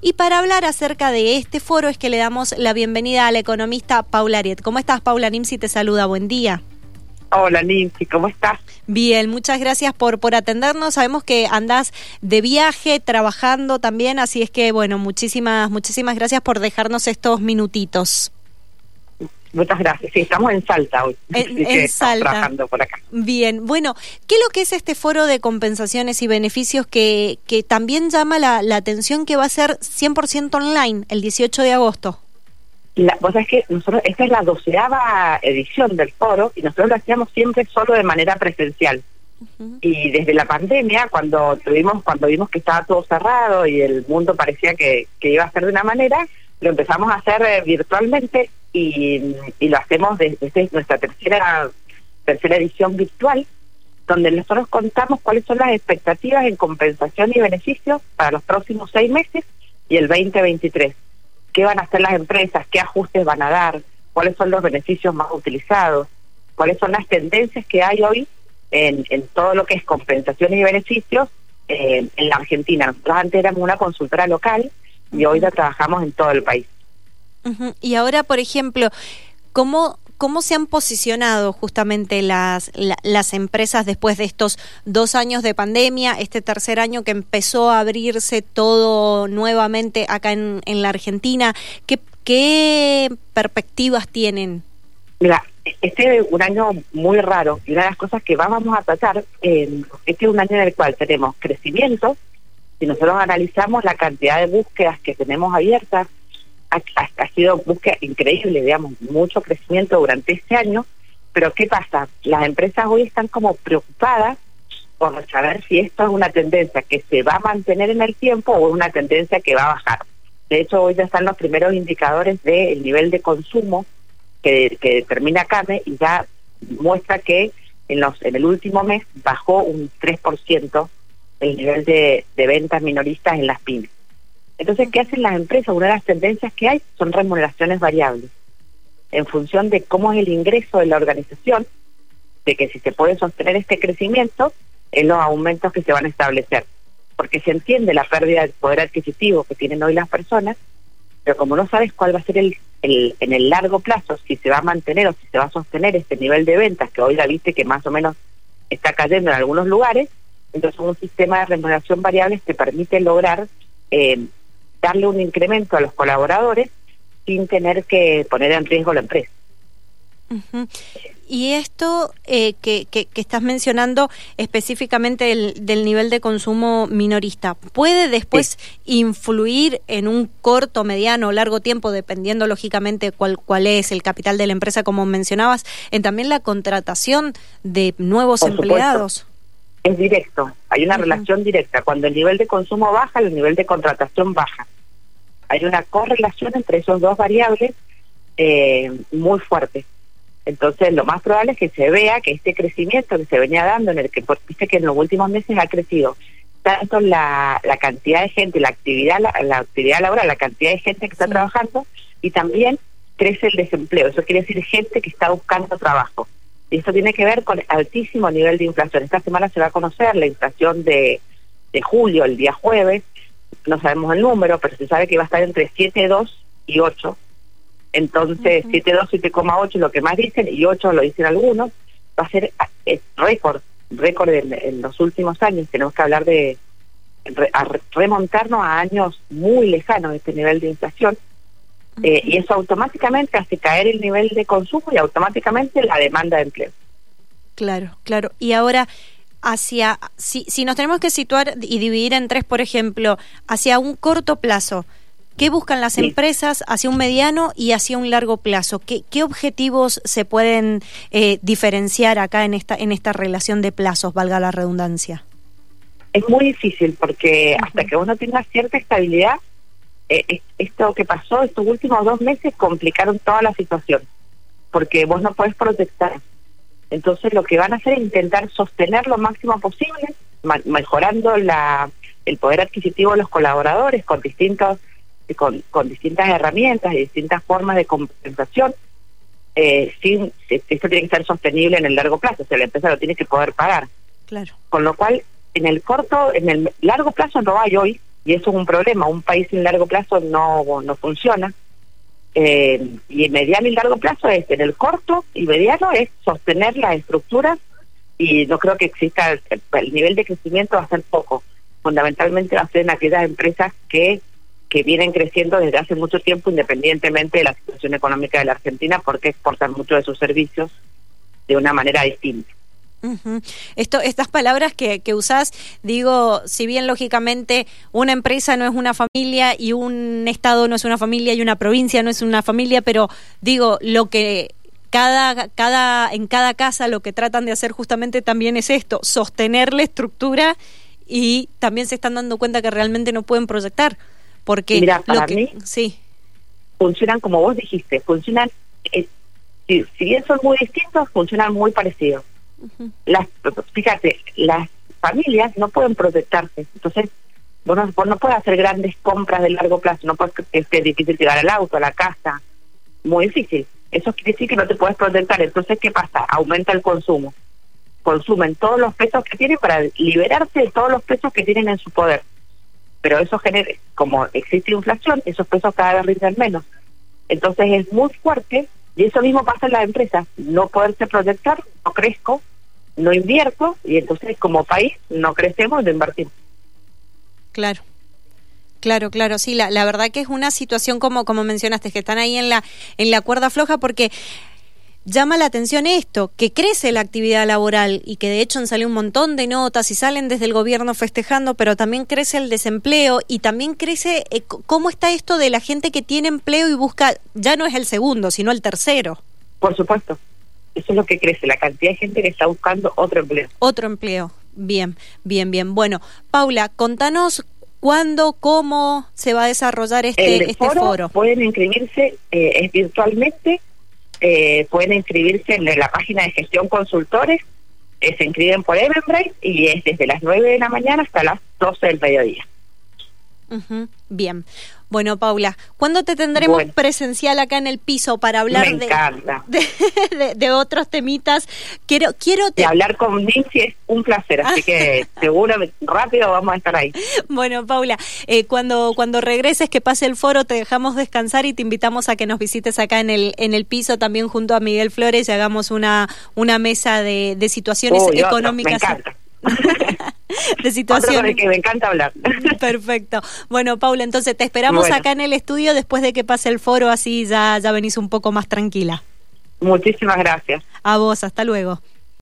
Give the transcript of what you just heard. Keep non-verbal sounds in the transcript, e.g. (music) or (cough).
Y para hablar acerca de este foro es que le damos la bienvenida a la economista Paula Ariet. ¿Cómo estás, Paula? Nimsi te saluda. Buen día. Hola, Nimsi, ¿cómo estás? Bien, muchas gracias por, por atendernos. Sabemos que andás de viaje, trabajando también, así es que, bueno, muchísimas, muchísimas gracias por dejarnos estos minutitos. Muchas gracias. Sí, estamos en Salta hoy. En, Salta. Trabajando por acá. Bien, bueno, ¿qué es lo que es este foro de compensaciones y beneficios que, que también llama la, la atención que va a ser 100% online el 18 de agosto? La, vos sabés que nosotros, esta es la doceava edición del foro y nosotros lo hacíamos siempre solo de manera presencial. Y desde la pandemia, cuando tuvimos, cuando vimos que estaba todo cerrado y el mundo parecía que, que iba a ser de una manera, lo empezamos a hacer eh, virtualmente y, lo hacemos desde, nuestra tercera tercera edición virtual, donde nosotros contamos cuáles son las expectativas en compensación y beneficios para los próximos seis meses y el 2023. ¿Qué van a hacer las empresas? ¿Qué ajustes van a dar? ¿Cuáles son los beneficios más utilizados? ¿Cuáles son las tendencias que hay hoy en, en todo lo que es compensación y beneficios eh, en la Argentina? Nosotros antes éramos una consultora local y hoy ya trabajamos en todo el país. Y ahora, por ejemplo, ¿cómo, ¿cómo se han posicionado justamente las, las empresas después de estos dos años de pandemia, este tercer año que empezó a abrirse todo nuevamente acá en, en la Argentina? ¿Qué, ¿Qué perspectivas tienen? Mira, este es un año muy raro y una de las cosas que vamos a tratar, eh, este es un año en el cual tenemos crecimiento, si nosotros analizamos la cantidad de búsquedas que tenemos abiertas, ha, sido búsqueda increíble, digamos, mucho crecimiento durante este año, pero ¿qué pasa? Las empresas hoy están como preocupadas por saber si esto es una tendencia que se va a mantener en el tiempo o una tendencia que va a bajar. De hecho, hoy ya están los primeros indicadores del nivel de consumo que, que determina CAME y ya muestra que en, los, en el último mes bajó un 3% el nivel de, de ventas minoristas en las pymes. Entonces, ¿qué hacen las empresas? Una de las tendencias que hay son remuneraciones variables. En función de cómo es el ingreso de la organización, de que si se puede sostener este crecimiento, en los aumentos que se van a establecer. Porque se entiende la pérdida del poder adquisitivo que tienen hoy las personas, pero como no sabes cuál va a ser el, el, en el largo plazo, si se va a mantener o si se va a sostener este nivel de ventas, que hoy la viste que más o menos está cayendo en algunos lugares, entonces un sistema de remuneración variable que permite lograr eh, darle un incremento a los colaboradores sin tener que poner en riesgo la empresa. Y esto eh, que, que, estás mencionando específicamente del, nivel de consumo minorista, ¿puede después influir en un corto, mediano o largo tiempo, dependiendo lógicamente cuál, cuál es el capital de la empresa, como mencionabas, en también la contratación de nuevos empleados? Es directo, hay una relación directa. Cuando el nivel de consumo baja, el nivel de contratación baja. Hay una correlación entre esos dos variables eh, muy fuerte. Entonces, lo más probable es que se vea que este crecimiento que se venía dando, en el que viste que en los últimos meses ha crecido tanto la, la cantidad de gente, la actividad, la, actividad laboral, la cantidad de gente que está trabajando, y también crece el desempleo. Eso quiere decir gente que está buscando trabajo. Y esto tiene que ver con altísimo nivel de inflación. Esta semana se va a conocer la inflación de, de julio, el día jueves. No sabemos el número, pero se sabe que va a estar entre 7,2 y 8 entonces, uh -huh. 7,2, 7,8 lo que más dicen, y 8 lo dicen algunos, va a ser eh, récord, récord en, en, los últimos años. Tenemos que hablar de a remontarnos a años muy lejanos de este nivel de inflación. Eh, y eso automáticamente hace caer el nivel de consumo y automáticamente la demanda de empleo. Claro, claro. Y ahora, hacia, si, si nos tenemos que situar y dividir en tres, por ejemplo, hacia un corto plazo, ¿Qué buscan las sí. empresas hacia un mediano y hacia un largo plazo? ¿Qué, qué objetivos se pueden eh, diferenciar acá en esta, en esta relación de plazos, valga la redundancia? Es muy difícil porque uh -huh. hasta que uno tenga cierta estabilidad, eh, esto que pasó estos últimos dos meses complicaron toda la situación, porque vos no podés protestar. Entonces lo que van a hacer es intentar sostener lo máximo posible, mejorando la, el poder adquisitivo de los colaboradores con distintos con, con distintas herramientas y distintas formas de compensación, eh, sin, esto tiene que ser sostenible en el largo plazo, o sea, la empresa lo tiene que poder pagar. Claro. Con lo cual, en el corto, en el largo plazo no hay hoy y eso es un problema. Un país sin largo plazo no, no funciona. Eh, y mediano y largo plazo es, en el corto y mediano es sostener las estructuras y no creo que exista, el, el nivel de crecimiento va a ser poco. Fundamentalmente va a ser en aquellas empresas que que vienen creciendo desde hace mucho tiempo independientemente de la situación económica de la Argentina porque exportan muchos de sus servicios de una manera distinta. Esto, estas palabras que, que usás, digo, si bien lógicamente una empresa no es una familia y un estado no es una familia y una provincia no es una familia, pero digo, lo que cada, cada, en cada casa lo que tratan de hacer justamente también es esto, sostener la estructura y también se están dando cuenta que realmente no pueden proyectar. Porque Mira, para mí sí. funcionan como vos dijiste, funcionan, eh, si, bien son muy distintos, funcionan muy parecidos. Las, fíjate, las familias no pueden proyectarse, entonces vos no, vos no puedes hacer grandes compras de largo plazo, no puedes que es difícil llegar al auto, a la casa, muy difícil. Eso quiere decir que no te puedes proyectar, entonces ¿qué pasa? Aumenta el consumo. Consumen todos los pesos que tienen para liberarse de todos los pesos que tienen en su poder pero eso genera, como existe inflación, esos pesos cada vez rinden menos. Entonces es muy fuerte y eso mismo pasa en las empresas, no poderse proyectar, no crezco, no invierto y entonces como país no crecemos, no invertimos. Claro. Claro, claro, sí, la, la verdad que es una situación como como mencionaste que están ahí en la en la cuerda floja porque llama la atención esto, que crece la actividad laboral y que de hecho han salido un montón de notas y salen desde el gobierno festejando, pero también crece el desempleo y también crece eh, cómo está esto de la gente que tiene empleo y busca, ya no es el segundo, sino el tercero. Por supuesto, eso es lo que crece, la cantidad de gente que está buscando otro empleo. Otro empleo, bien, bien, bien. Bueno, Paula, contanos ¿Cuándo, cómo se va a desarrollar este, este foro, Pueden inscribirse eh, es virtualmente eh, pueden inscribirse en la página de gestión consultores, eh, se inscriben por Eventbrite y es desde las 9 de la mañana hasta las 12 del mediodía. Bien. Bueno, Paula, ¿cuándo te tendremos presencial acá en el piso para hablar (laughs) de, de, otros temitas? Quiero, quiero de hablar con Nancy es un placer, así que (laughs) seguro rápido vamos a estar ahí. Bueno, Paula, eh, cuando cuando regreses que pase el foro te dejamos descansar y te invitamos a que nos visites acá en el en el piso también junto a Miguel Flores y hagamos una una mesa de, de situaciones económicas. (laughs) (laughs) de situación. que me encanta hablar. (laughs) Perfecto. Bueno, Paula, entonces te esperamos acá en el estudio después de que pase el foro, así ya, ya venís un poco más tranquila. Muchísimas gracias. A vos, hasta luego.